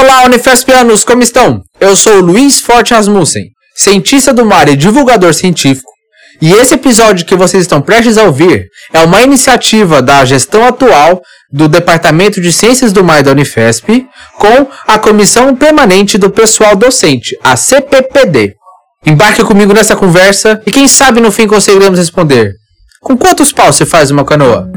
Olá, Unifespianos, como estão? Eu sou Luiz Forte Rasmussen, cientista do mar e divulgador científico, e esse episódio que vocês estão prestes a ouvir é uma iniciativa da gestão atual do Departamento de Ciências do Mar da Unifesp com a Comissão Permanente do Pessoal Docente, a CPPD. Embarque comigo nessa conversa e quem sabe no fim conseguiremos responder. Com quantos paus você faz uma canoa?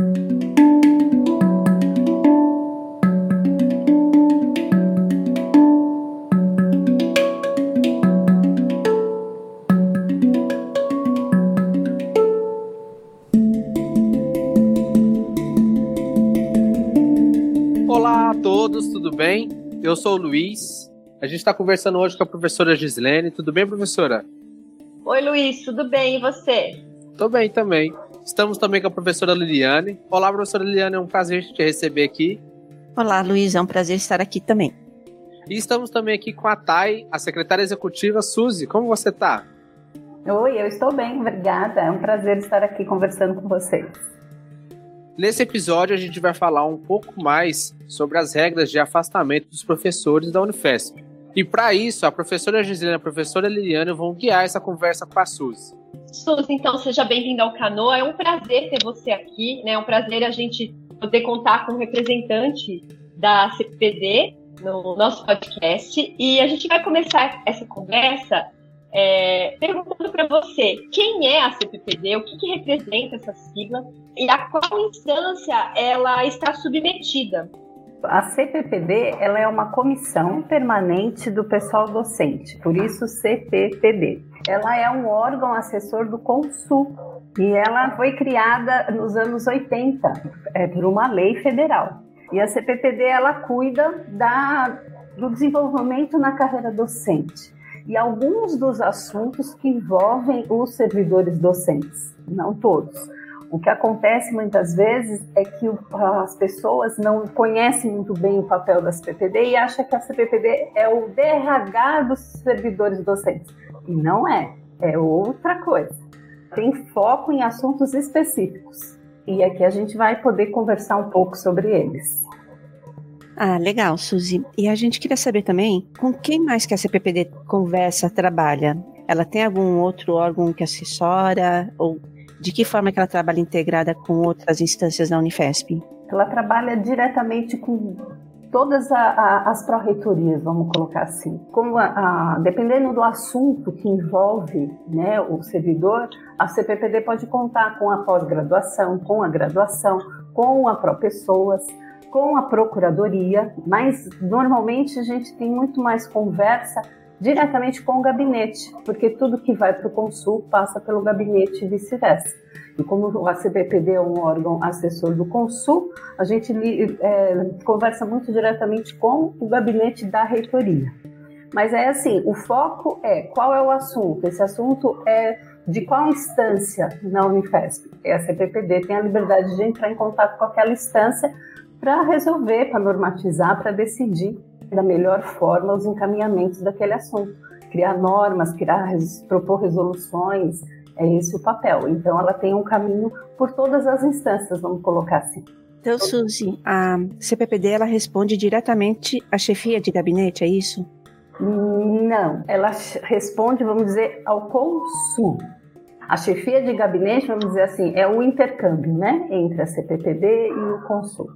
Eu sou o Luiz. A gente está conversando hoje com a professora Gislene. Tudo bem, professora? Oi, Luiz, tudo bem? E você? Tô bem também. Estamos também com a professora Liliane. Olá, professora Liliane, é um prazer te receber aqui. Olá, Luiz, é um prazer estar aqui também. E estamos também aqui com a Thay, a secretária executiva. Suzy, como você está? Oi, eu estou bem, obrigada. É um prazer estar aqui conversando com vocês. Nesse episódio, a gente vai falar um pouco mais sobre as regras de afastamento dos professores da Unifesp. E para isso, a professora Gislene e a professora Liliane vão guiar essa conversa com a Suzy. Suzy, então seja bem-vinda ao Canoa. É um prazer ter você aqui, né? É um prazer a gente poder contar com um representante da CPD no nosso podcast. E a gente vai começar essa conversa é, perguntando para você quem é a CPPD, o que, que representa essa sigla e a qual instância ela está submetida. A CPPD ela é uma comissão permanente do pessoal docente, por isso CPPD. Ela é um órgão assessor do Consul e ela foi criada nos anos 80 é, por uma lei federal. E a CPPD ela cuida da, do desenvolvimento na carreira docente e alguns dos assuntos que envolvem os servidores docentes, não todos. O que acontece muitas vezes é que as pessoas não conhecem muito bem o papel da CPPD e acham que a CPPD é o DRH dos servidores docentes. E não é, é outra coisa. Tem foco em assuntos específicos. E aqui a gente vai poder conversar um pouco sobre eles. Ah, legal, Suzy. E a gente queria saber também com quem mais que a CPPD conversa, trabalha. Ela tem algum outro órgão que assessora? Ou de que forma que ela trabalha integrada com outras instâncias da Unifesp? Ela trabalha diretamente com todas a, a, as pró-reitorias, vamos colocar assim. Como a, dependendo do assunto que envolve né, o servidor, a CPPD pode contar com a pós-graduação, com a graduação, com a pró-pessoas com a procuradoria, mas normalmente a gente tem muito mais conversa diretamente com o gabinete, porque tudo que vai para o Consul passa pelo gabinete e vice-versa. E como a CBPD é um órgão assessor do Consul, a gente é, conversa muito diretamente com o gabinete da reitoria. Mas é assim, o foco é qual é o assunto. Esse assunto é de qual instância na Unifesp? É a CPPD tem a liberdade de entrar em contato com aquela instância para resolver, para normatizar, para decidir da melhor forma os encaminhamentos daquele assunto. Criar normas, criar, propor resoluções, é esse o papel. Então, ela tem um caminho por todas as instâncias, vamos colocar assim. Então, Suzy, a CPPD ela responde diretamente à chefia de gabinete, é isso? Não, ela responde, vamos dizer, ao Consul. A chefia de gabinete, vamos dizer assim, é o intercâmbio, né, entre a CPPD e o Consul.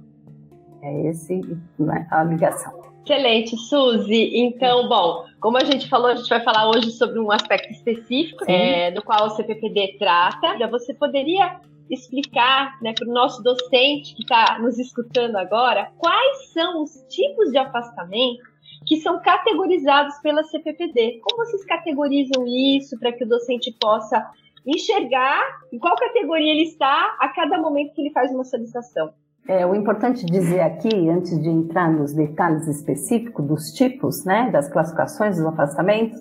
É esse né, a ligação. Excelente, Suzy. Então, bom, como a gente falou, a gente vai falar hoje sobre um aspecto específico é, do qual o CPPD trata. Você poderia explicar né, para o nosso docente que está nos escutando agora quais são os tipos de afastamento que são categorizados pela CPPD? Como vocês categorizam isso para que o docente possa enxergar em qual categoria ele está a cada momento que ele faz uma solicitação? É, o importante dizer aqui, antes de entrar nos detalhes específicos dos tipos, né, das classificações dos afastamentos,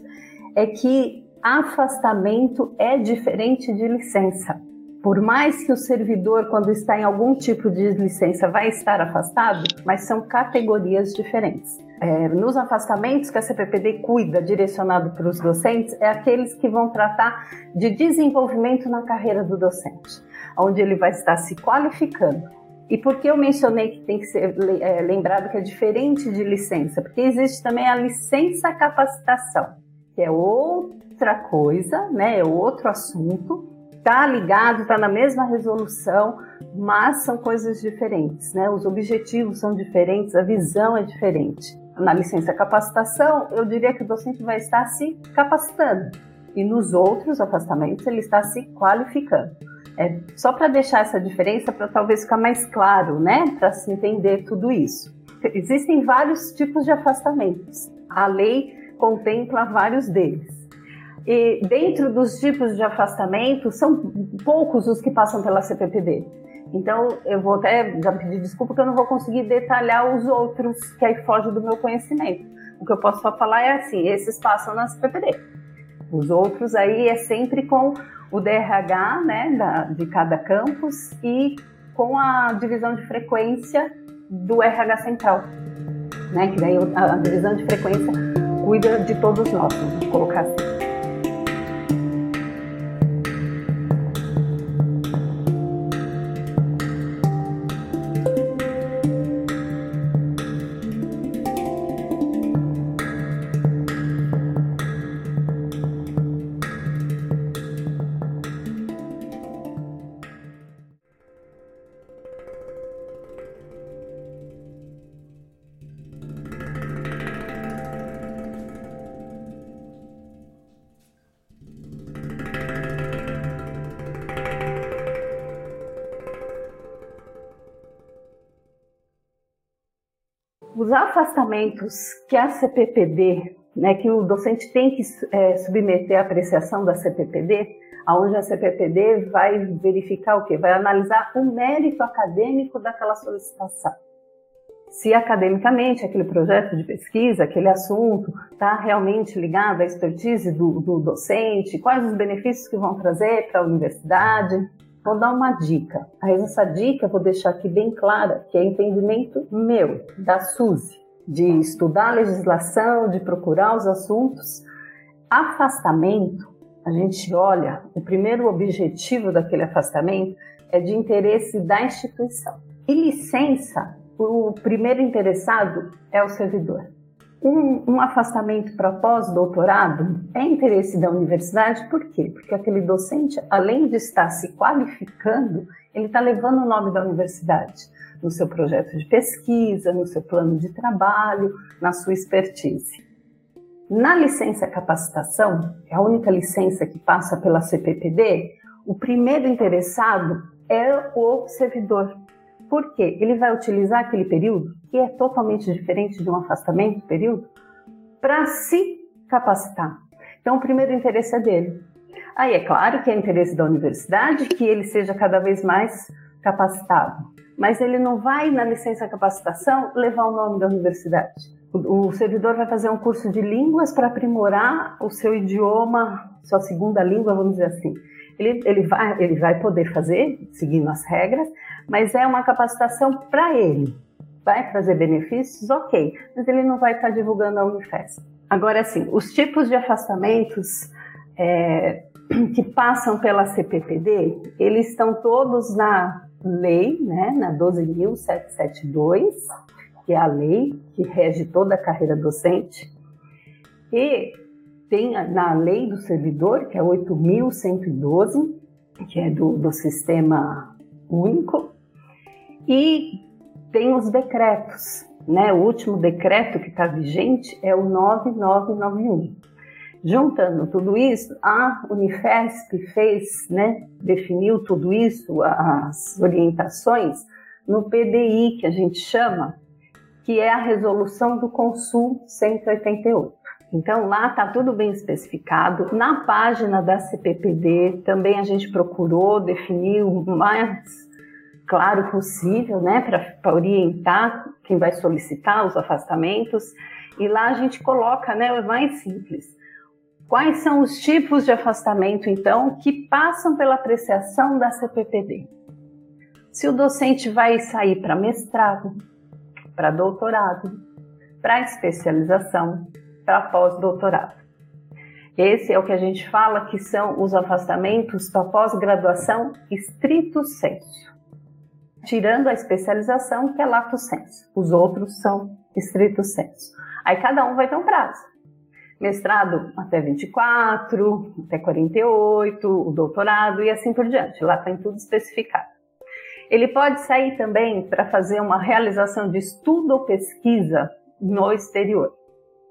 é que afastamento é diferente de licença. Por mais que o servidor, quando está em algum tipo de licença, vai estar afastado, mas são categorias diferentes. É, nos afastamentos que a CPPD cuida, direcionado para os docentes, é aqueles que vão tratar de desenvolvimento na carreira do docente, onde ele vai estar se qualificando E por que eu mencionei que tem que ser é, lembrado que é diferente de licença? Porque existe também a licença capacitação, que é outra coisa, né? É outro assunto, tá ligado, tá na mesma resolução, mas são coisas diferentes, né? Os objetivos são diferentes, a visão é diferente. Na licença capacitação, eu diria que o docente vai estar se capacitando, e nos outros afastamentos ele está se qualificando. É só para deixar essa diferença, para talvez ficar mais claro, né? Para se entender tudo isso. Existem vários tipos de afastamentos. A lei contempla vários deles. E dentro dos tipos de afastamento, são poucos os que passam pela CPPD. Então, eu vou até já pedir desculpa que eu não vou conseguir detalhar os outros, que aí foge do meu conhecimento. O que eu posso só falar é assim: esses passam na CPPD. Os outros aí é sempre com o DRH né, da, de cada campus e com a divisão de frequência do RH central, né, que daí a divisão de frequência cuida de todos nós, vamos colocar assim. Os afastamentos que a CPPD, né, que o docente tem que é, submeter à apreciação da CPPD, aonde a CPPD vai verificar o quê? Vai analisar o mérito acadêmico daquela solicitação. Se academicamente aquele projeto de pesquisa, aquele assunto está realmente ligado à expertise do, do docente, quais os benefícios que vão trazer para a universidade, Vou dar uma dica. Aí essa dica eu vou deixar aqui bem clara, que é entendimento meu, da Suzy, de estudar a legislação, de procurar os assuntos. Afastamento, a gente olha, o primeiro objetivo daquele afastamento é de interesse da instituição. E licença, o primeiro interessado é o servidor. Um, um afastamento para pós-doutorado é interesse da universidade, por quê? Porque aquele docente, além de estar se qualificando, ele está levando o nome da universidade no seu projeto de pesquisa, no seu plano de trabalho, na sua expertise. Na licença capacitação, é a única licença que passa pela CPPD, o primeiro interessado é o servidor, por quê? Ele vai utilizar aquele período, que é totalmente diferente de um afastamento período, para se capacitar. Então, o primeiro interesse é dele. Aí é claro que é interesse da universidade que ele seja cada vez mais capacitado, mas ele não vai, na licença capacitação, levar o nome da universidade. O, servidor vai fazer um curso de línguas para aprimorar o seu idioma, sua segunda língua, vamos dizer assim. Ele, ele, vai, ele vai poder fazer, seguindo as regras, mas é uma capacitação para ele. Vai trazer benefícios? Ok, mas ele não vai estar divulgando a Unifesp. Agora, sim, os tipos de afastamentos é, que passam pela CPPD, eles estão todos na lei, né, na 12.772, que é a lei que rege toda a carreira docente, e tem na lei do servidor, que é 8.112, que é do, do sistema único, e tem os decretos, né? O último decreto que está vigente é o 9991. Juntando tudo isso, a Unifesp fez, né, definiu tudo isso, as orientações, no PDI, que a gente chama, que é a resolução do Consul 188. Então lá está tudo bem especificado. Na página da CPPD também a gente procurou definir mais claro possível, né, para orientar quem vai solicitar os afastamentos. E lá a gente coloca, né, o mais simples. Quais são os tipos de afastamento, então, que passam pela apreciação da CPPD? Se o docente vai sair para mestrado, para doutorado, para especialização, para pós-doutorado. Esse é o que a gente fala que são os afastamentos para pós-graduação estrito senso. Tirando a especialização, que é lato senso. Os outros são estrito senso. Aí cada um vai ter um prazo. Mestrado até 24, até 48, o doutorado e assim por diante. Lá tem tudo especificado. Ele pode sair também para fazer uma realização de estudo ou pesquisa no exterior.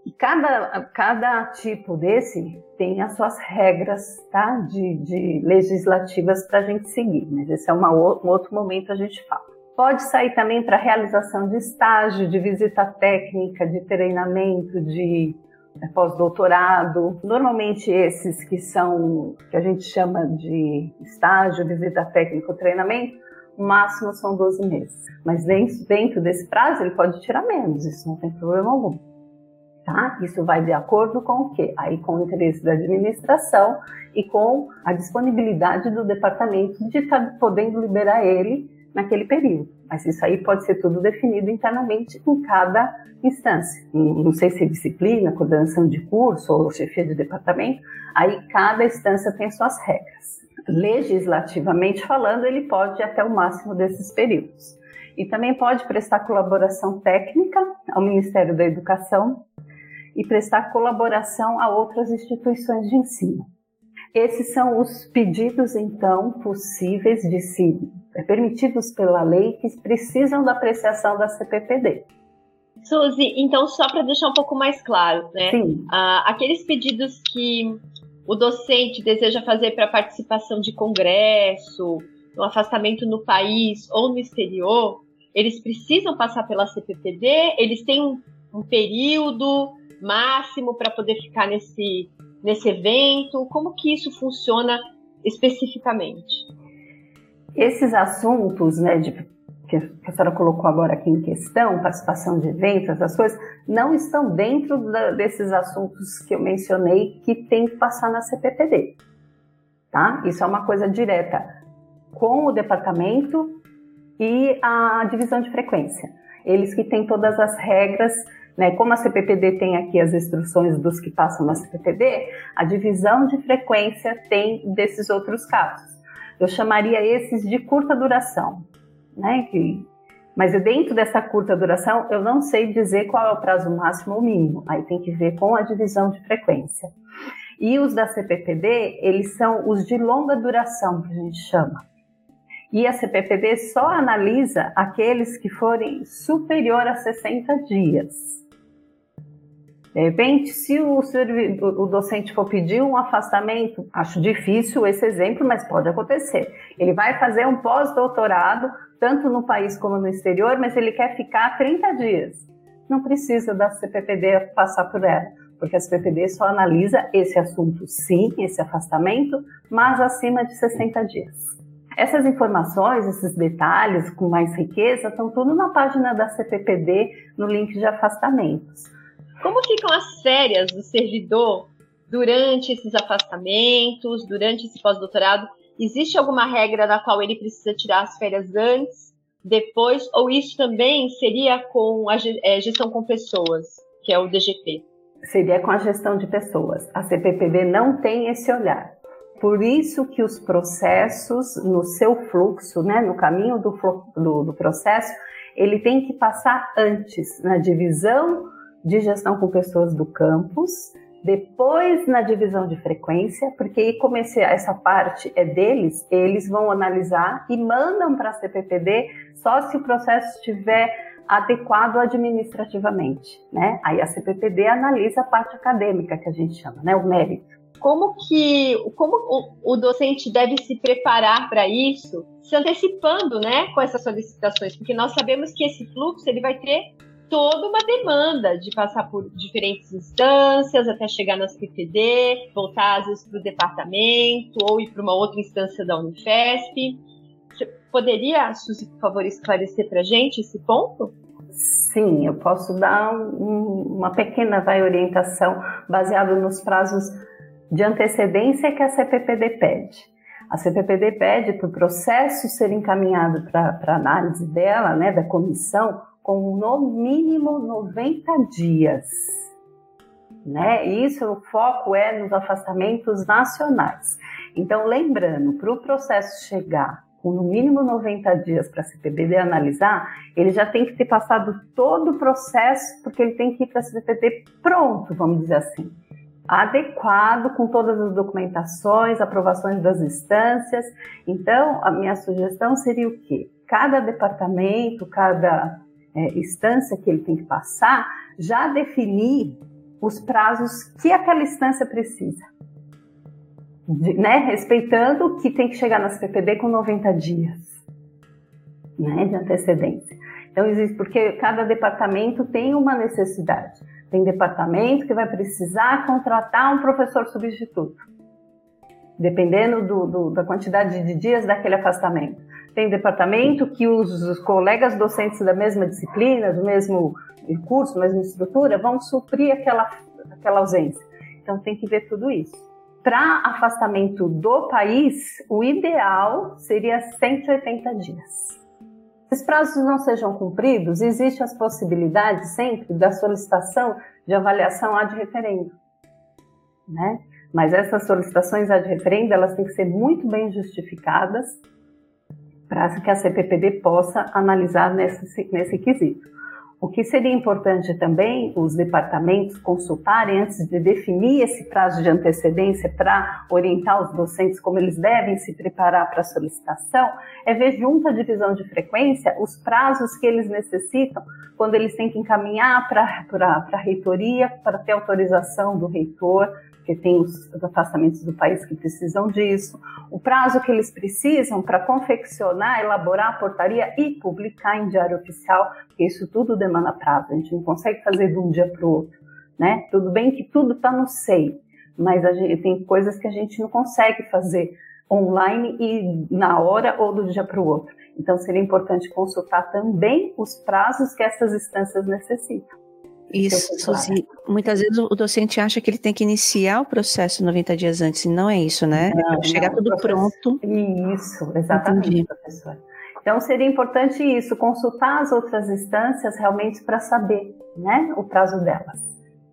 E cada, cada tipo desse tem as suas regras tá, de, de legislativas para a gente seguir, mas esse é uma, um outro momento a gente fala. Pode sair também para realização de estágio, de visita técnica, de treinamento, de é, pós-doutorado. Normalmente esses que são, que a gente chama de estágio, visita técnica ou treinamento, o máximo são 12 meses. Mas dentro desse prazo ele pode tirar menos, isso não tem problema algum. Tá? Isso vai de acordo com o quê? Aí com o interesse da administração e com a disponibilidade do departamento de estar tá podendo liberar ele naquele período. Mas isso aí pode ser tudo definido internamente em cada instância. Não sei se é disciplina, coordenação de curso ou chefia de departamento, aí cada instância tem suas regras. Legislativamente falando, ele pode ir até o máximo desses períodos. E também pode prestar colaboração técnica ao Ministério da Educação e prestar colaboração a outras instituições de ensino. Esses são os pedidos, então, possíveis de se é, permitidos pela lei que precisam da apreciação da CPPD. Suzy, então só para deixar um pouco mais claro, né? Sim. Ah, aqueles pedidos que o docente deseja fazer para participação de congresso, um afastamento no país ou no exterior, eles precisam passar pela CPPD, eles têm um, um período máximo para poder ficar nesse, nesse evento? Como que isso funciona especificamente? Esses assuntos, né, de, que a senhora colocou agora aqui em questão, participação de eventos, essas coisas, não estão dentro da, desses assuntos que eu mencionei que tem que passar na CPPD. Tá? Isso é uma coisa direta com o departamento e a divisão de frequência. Eles que têm todas as regras né? Como a CPPD tem aqui as instruções dos que passam na CPPD, a divisão de frequência tem desses outros casos. Eu chamaria esses de curta duração, né? Que, mas dentro dessa curta duração, eu não sei dizer qual é o prazo máximo ou mínimo. Aí tem que ver com a divisão de frequência. E os da CPPD, eles são os de longa duração, que a gente chama. E a CPPD só analisa aqueles que forem superior a 60 dias. De repente, se o, o, docente for pedir um afastamento, acho difícil esse exemplo, mas pode acontecer. Ele vai fazer um pós-doutorado, tanto no país como no exterior, mas ele quer ficar 30 dias. Não precisa da CPPD passar por ela, porque a CPPD só analisa esse assunto, sim, esse afastamento, mas acima de 60 dias. Essas informações, esses detalhes com mais riqueza, estão tudo na página da CPPD, no link de afastamentos. Como ficam as férias do servidor durante esses afastamentos, durante esse pós-doutorado? Existe alguma regra na qual ele precisa tirar as férias antes, depois, ou isso também seria com a é, gestão com pessoas, que é o DGP? Seria com a gestão de pessoas. A CPPD não tem esse olhar. Por isso que os processos, no seu fluxo, né, no caminho do, do, do processo, ele tem que passar antes, na divisão de gestão com pessoas do campus, depois na divisão de frequência, porque como esse, essa parte é deles, eles vão analisar e mandam para a CPPD só se o processo estiver adequado administrativamente, né? Aí a CPPD analisa a parte acadêmica que a gente chama, né? O mérito. Como que, como o, o docente deve se preparar para isso, se antecipando, né, com essas solicitações? Porque nós sabemos que esse fluxo ele vai ter toda uma demanda de passar por diferentes instâncias até chegar na CPD, voltar às vezes para o departamento ou ir para uma outra instância da Unifesp. Você poderia, Suzy, por favor, esclarecer para a gente esse ponto? Sim, eu posso dar um, uma pequena vai, orientação baseada nos prazos de antecedência que a CPPD pede. A CPPD pede para o processo ser encaminhado para análise dela, né, da comissão, com no mínimo 90 dias. Né? Isso, o foco é nos afastamentos nacionais. Então, lembrando, para o processo chegar com no mínimo 90 dias para a CPBD analisar, ele já tem que ter passado todo o processo, porque ele tem que ir para a CPBD pronto, vamos dizer assim. Adequado com todas as documentações, aprovações das instâncias. Então, a minha sugestão seria o quê? Cada departamento, cada é, instância que ele tem que passar, já definir os prazos que aquela instância precisa de, né, respeitando que tem que chegar nas PPD com 90 dias né, de antecedência. Então, existe, porque cada departamento tem uma necessidade. Tem departamento que vai precisar contratar um professor substituto, dependendo do, do, da quantidade de dias daquele afastamento. Tem departamento que os, colegas docentes da mesma disciplina, do mesmo curso, mesma estrutura, vão suprir aquela, aquela ausência. Então, tem que ver tudo isso para afastamento do país, o ideal seria 180 dias. Se os prazos não sejam cumpridos, existe as possibilidades sempre da solicitação de avaliação ad referendo, né? Mas essas solicitações ad referendo, elas têm que ser muito bem justificadas para que a CPPD possa analisar nesse, nesse quesito. O que seria importante também os departamentos consultarem antes de definir esse prazo de antecedência para orientar os docentes como eles devem se preparar para a solicitação, é ver junto à divisão de frequência os prazos que eles necessitam quando eles têm que encaminhar para a reitoria para ter autorização do reitor porque tem os afastamentos do país que precisam disso, o prazo que eles precisam para confeccionar, elaborar a portaria e publicar em diário oficial, porque isso tudo demanda prazo, a gente não consegue fazer de um dia para o outro, né? Tudo bem que tudo está no SEI, mas gente, tem coisas que a gente não consegue fazer online e na hora ou do dia para o outro. Então seria importante consultar também os prazos que essas instâncias necessitam. Isso, Suzy. Muitas vezes o docente acha que ele tem que iniciar o processo 90 dias antes, e não é isso, né? Não, Chegar não, tudo pronto. Isso, exatamente, Entendi. professora. Então seria importante isso, consultar as outras instâncias realmente para saber, né, o prazo delas.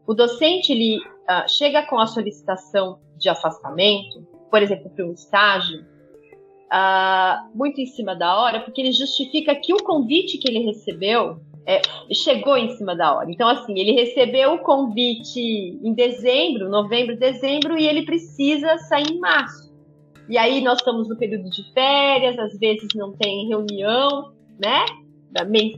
O docente ele uh, chega com a solicitação de afastamento, por exemplo, para um estágio, uh, muito em cima da hora, porque ele justifica que o convite que ele recebeu é, chegou em cima da hora. Então, assim, ele recebeu o convite em dezembro, novembro, dezembro, e ele precisa sair em março. E aí nós estamos no período de férias, às vezes não tem reunião, né?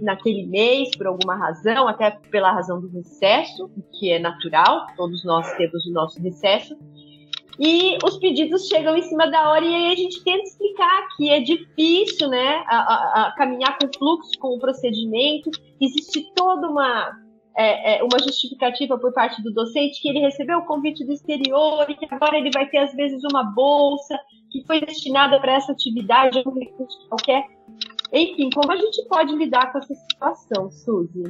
Naquele mês, por alguma razão, até pela razão do recesso, que é natural, todos nós temos o nosso recesso e os pedidos chegam em cima da hora e aí a gente tenta explicar que é difícil, né, a, a, a caminhar com o fluxo, com o procedimento, existe toda uma é, é, uma justificativa por parte do docente que ele recebeu o convite do exterior e que agora ele vai ter às vezes uma bolsa que foi destinada para essa atividade, um recurso qualquer. Enfim, como a gente pode lidar com essa situação, Suzy?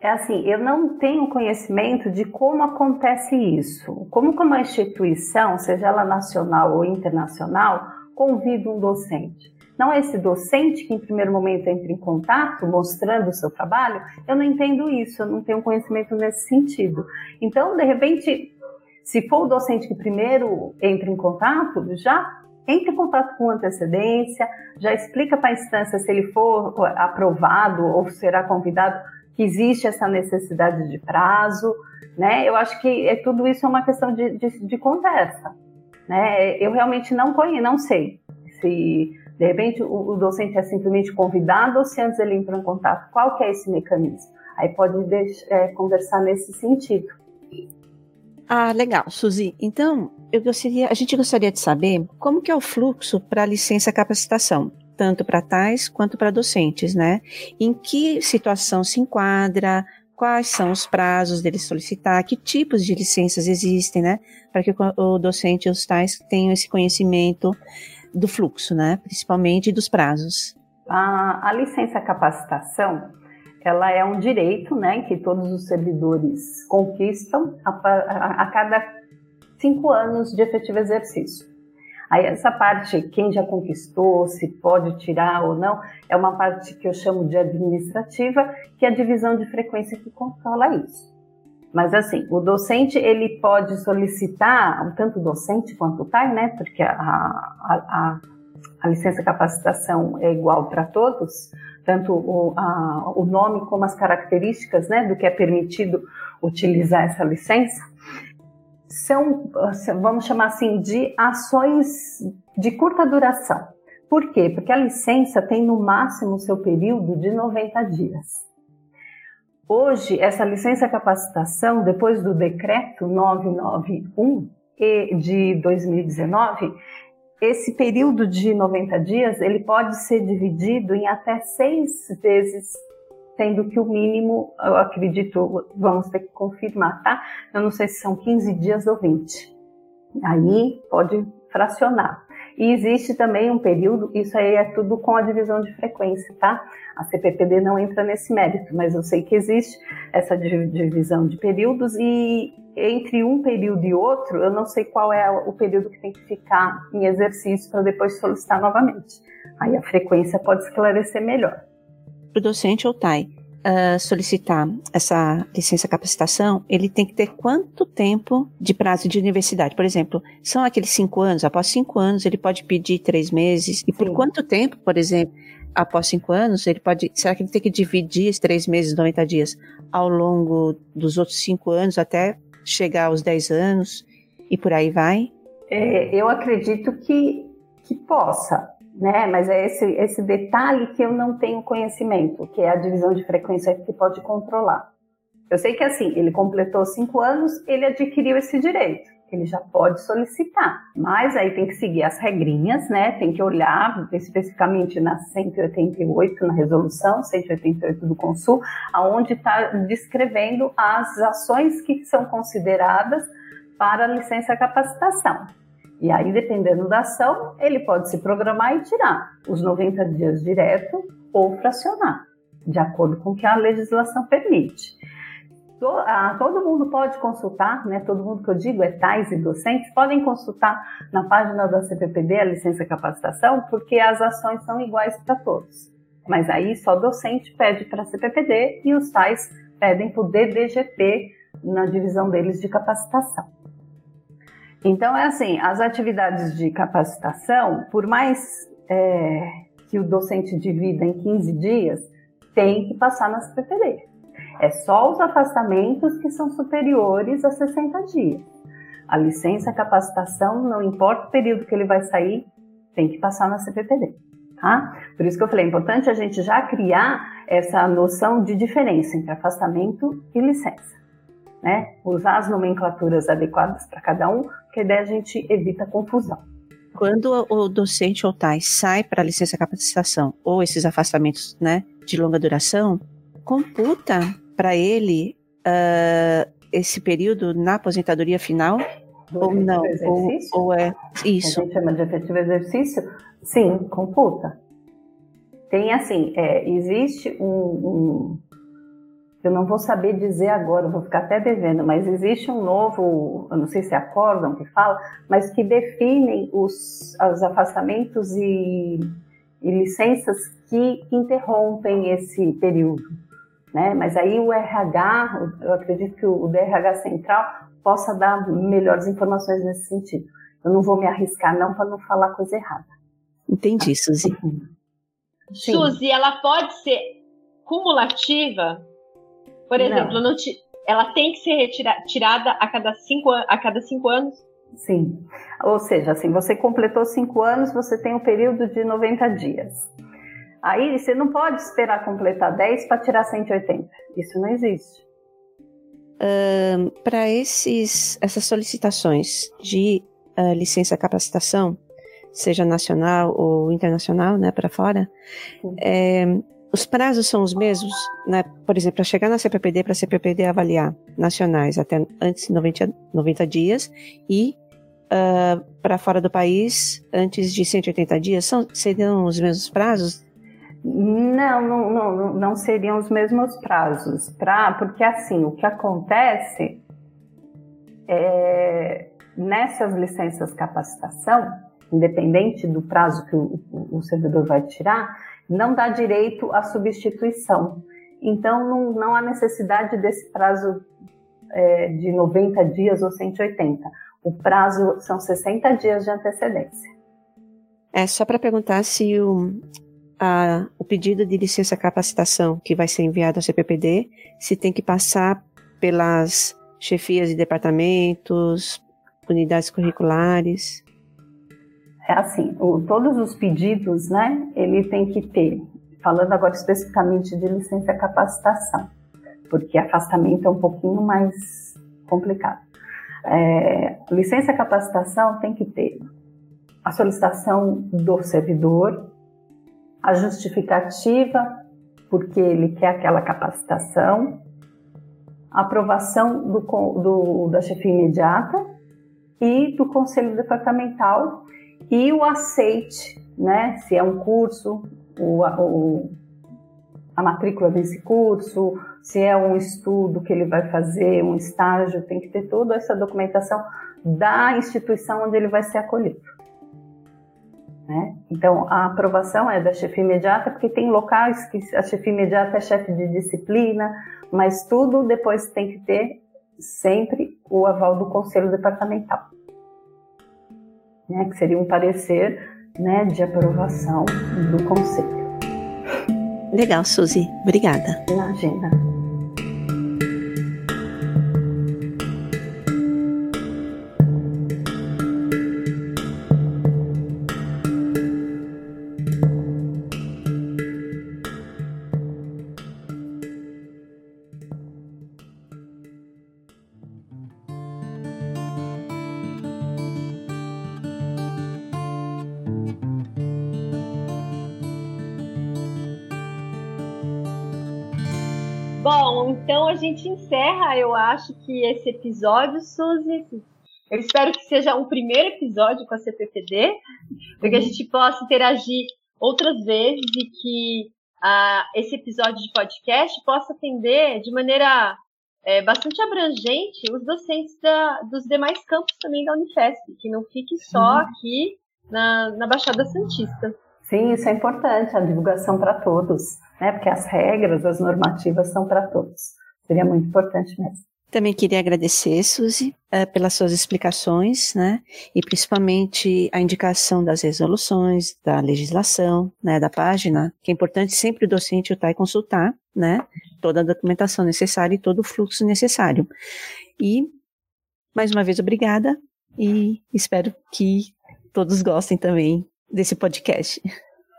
É assim, eu não tenho conhecimento de como acontece isso. Como que uma instituição, seja ela nacional ou internacional, convida um docente? Não é esse docente que em primeiro momento entra em contato, mostrando o seu trabalho? Eu não entendo isso, eu não tenho conhecimento nesse sentido. Então, de repente, se for o docente que primeiro entra em contato, já entre em contato com antecedência, já explica para a instância se ele for aprovado ou será convidado que existe essa necessidade de prazo, né? Eu acho que é, tudo isso é uma questão de, de, de conversa, né? Eu realmente não conheço, não sei se de repente o, o, docente é simplesmente convidado ou se antes ele entra em contato. Qual que é esse mecanismo? Aí pode deixar, é, conversar nesse sentido. Ah, legal, Suzy. Então, eu gostaria, a gente gostaria de saber como que é o fluxo para licença capacitação tanto para tais quanto para docentes, né? Em que situação se enquadra, quais são os prazos dele solicitar, que tipos de licenças existem, né? Para que o docente e os tais tenham esse conhecimento do fluxo, né? Principalmente dos prazos. A, a licença capacitação, ela é um direito, né? Que todos os servidores conquistam a, a, a cada cinco anos de efetivo exercício. Aí essa parte, quem já conquistou, se pode tirar ou não, é uma parte que eu chamo de administrativa, que é a divisão de frequência que controla isso. Mas assim, o docente ele pode solicitar, tanto o docente quanto o TAI, né? Porque a, a, a a licença capacitação é igual para todos, tanto o, a, o nome como as características né, do que é permitido utilizar essa licença, são, vamos chamar assim, de ações de curta duração. Por quê? Porque a licença tem no máximo seu período de 90 dias. Hoje, essa licença capacitação, depois do decreto 991 de 2019, esse período de 90 dias ele pode ser dividido em até seis vezes, sendo que o mínimo, eu acredito, vamos ter que confirmar, tá? Eu não sei se são 15 dias ou 20. Aí pode fracionar. E existe também um período, isso aí é tudo com a divisão de frequência, tá? A CPPD não entra nesse mérito, mas eu sei que existe essa divisão de períodos e entre um período e outro, eu não sei qual é o período que tem que ficar em exercício para depois solicitar novamente. Aí a frequência pode esclarecer melhor. Para o docente ou TAI uh, solicitar essa licença capacitação, ele tem que ter quanto tempo de prazo de universidade? Por exemplo, são aqueles cinco anos? Após cinco anos, ele pode pedir três meses? E por Sim. quanto tempo, por exemplo? após cinco anos, ele pode. Será que ele tem que dividir esses três meses, 90 dias, ao longo dos outros cinco anos até chegar aos 10 anos e por aí vai? É, eu acredito que, que possa, né? Mas é esse, esse detalhe que eu não tenho conhecimento, que é a divisão de frequência que pode controlar. Eu sei que assim, ele completou cinco anos, ele adquiriu esse direito ele já pode solicitar. Mas aí tem que seguir as regrinhas, né? Tem que olhar especificamente na 188, na resolução 188 do Consul, aonde está descrevendo as ações que são consideradas para a licença capacitação. E aí, dependendo da ação, ele pode se programar e tirar os 90 dias direto ou fracionar, de acordo com o que a legislação permite todo mundo pode consultar, né? Todo mundo que eu digo é tais e docentes podem consultar na página da CPPD a licença capacitação, porque as ações são iguais para todos. Mas aí só docente pede para a CPPD e os tais pedem para o DDGP na divisão deles de capacitação. Então é assim, as atividades de capacitação, por mais é, que o docente divida em 15 dias, tem que passar na CPPD. É só os afastamentos que são superiores a 60 dias. A licença capacitação, não importa o período que ele vai sair, tem que passar na CPPD. Tá? Por isso que eu falei, é importante a gente já criar essa noção de diferença entre afastamento e licença. Né? Usar as nomenclaturas adequadas para cada um, que a ideia a gente evita confusão. Quando o docente ou TAI sai para a licença capacitação ou esses afastamentos né, de longa duração, computa para ele uh, esse período na aposentadoria final? Do ou não? Ou, ou, é isso? A gente chama de efetivo exercício? Sim, computa. Tem assim, é, existe um, um, Eu não vou saber dizer agora, vou ficar até devendo, mas existe um novo, eu não sei se é acórdão que fala, mas que definem os, os afastamentos e, e licenças que interrompem esse período né? Mas aí o RH, eu acredito que o DRH central possa dar melhores informações nesse sentido. Eu não vou me arriscar não para não falar coisa errada. Entendi, Suzy. Sim. Suzy, ela pode ser cumulativa? Por exemplo, não. Não te, ela tem que ser retirada tirada a cada, cinco, a cada cinco anos? Sim. Ou seja, assim, você completou cinco anos, você tem um período de 90 dias. Aí você não pode esperar completar 10 para tirar 180. Isso não existe. Um, para essas solicitações de uh, licença capacitação, seja nacional ou internacional, né, para fora, é, os prazos são os mesmos, né? Por exemplo, para chegar na CPPD, para a CPPD avaliar nacionais até antes de 90, 90 dias e uh, para fora do país antes de 180 dias, são, seriam os mesmos prazos? Não, não, não, não seriam os mesmos prazos, pra, porque assim, o que acontece é, nessas licenças capacitação, independente do prazo que o, o servidor vai tirar, não dá direito à substituição. Então, não, não há necessidade desse prazo é, de 90 dias ou 180. O prazo são 60 dias de antecedência. É só para perguntar se o, a, o pedido de licença capacitação que vai ser enviado ao CPPD, se tem que passar pelas chefias de departamentos, unidades curriculares. É assim, o, todos os pedidos, né, ele tem que ter, falando agora especificamente de licença capacitação, porque afastamento é um pouquinho mais complicado. É, licença capacitação tem que ter a solicitação do servidor, a justificativa porque ele quer aquela capacitação, aprovação do, do, da chefia imediata e do conselho departamental e o aceite, né? Se é um curso, o, o, a matrícula desse curso, se é um estudo que ele vai fazer, um estágio, tem que ter toda essa documentação da instituição onde ele vai ser acolhido. Né? Então, a aprovação é da chefia imediata, porque tem locais que a chefia imediata é chefe de disciplina, mas tudo depois tem que ter sempre o aval do conselho departamental, né? que seria um parecer né, de aprovação do conselho. Legal, Suzy. Obrigada. Imagina. Então a gente encerra, eu acho que esse episódio, Suzy. Eu espero que seja um primeiro episódio com a CPPD, para que a gente possa interagir outras vezes e que esse episódio de podcast possa atender de maneira é, bastante abrangente os docentes da, dos demais campos também da Unifesp, que não fique só aqui na, na Baixada Santista. Sim, isso é importante, a divulgação para todos, né? Porque as regras, as normativas são para todos. Seria muito importante mesmo. Também queria agradecer, Suzy, uh, pelas suas explicações, né? E principalmente a indicação das resoluções, da legislação, né? Da página, que é importante sempre o docente estar e consultar, né? Toda a documentação necessária e todo o fluxo necessário. E, mais uma vez, obrigada e espero que todos gostem também desse podcast.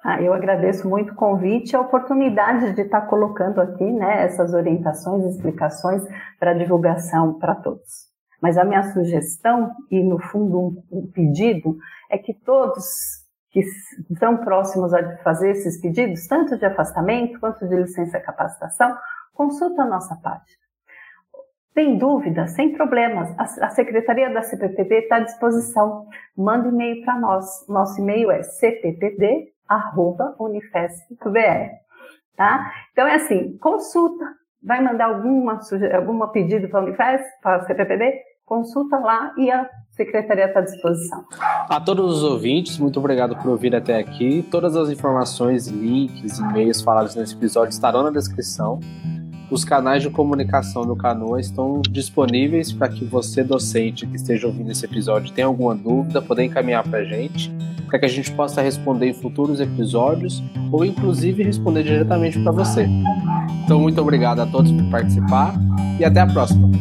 Ah, eu agradeço muito o convite e a oportunidade de estar colocando aqui né, essas orientações explicações para divulgação para todos. Mas a minha sugestão, e no fundo um, um pedido, é que todos que estão próximos a fazer esses pedidos, tanto de afastamento quanto de licença capacitação, consulta a nossa página. Tem dúvida? Sem problemas. A, Secretaria da CPPD está à disposição. Manda e-mail para nós. Nosso e-mail é cppd unifesp.br, tá? Então é assim, consulta, vai mandar alguma, alguma pedido para a Unifesp, para a CPPD, consulta lá e a secretaria está à disposição. A todos os ouvintes, muito obrigado por ouvir até aqui. Todas as informações, links, e-mails falados nesse episódio estarão na descrição. Os canais de comunicação do Canoa estão disponíveis para que você, docente que esteja ouvindo esse episódio, tenha alguma dúvida, poder encaminhar para a gente para que a gente possa responder em futuros episódios ou inclusive responder diretamente para você. Então, muito obrigado a todos por participar e até a próxima.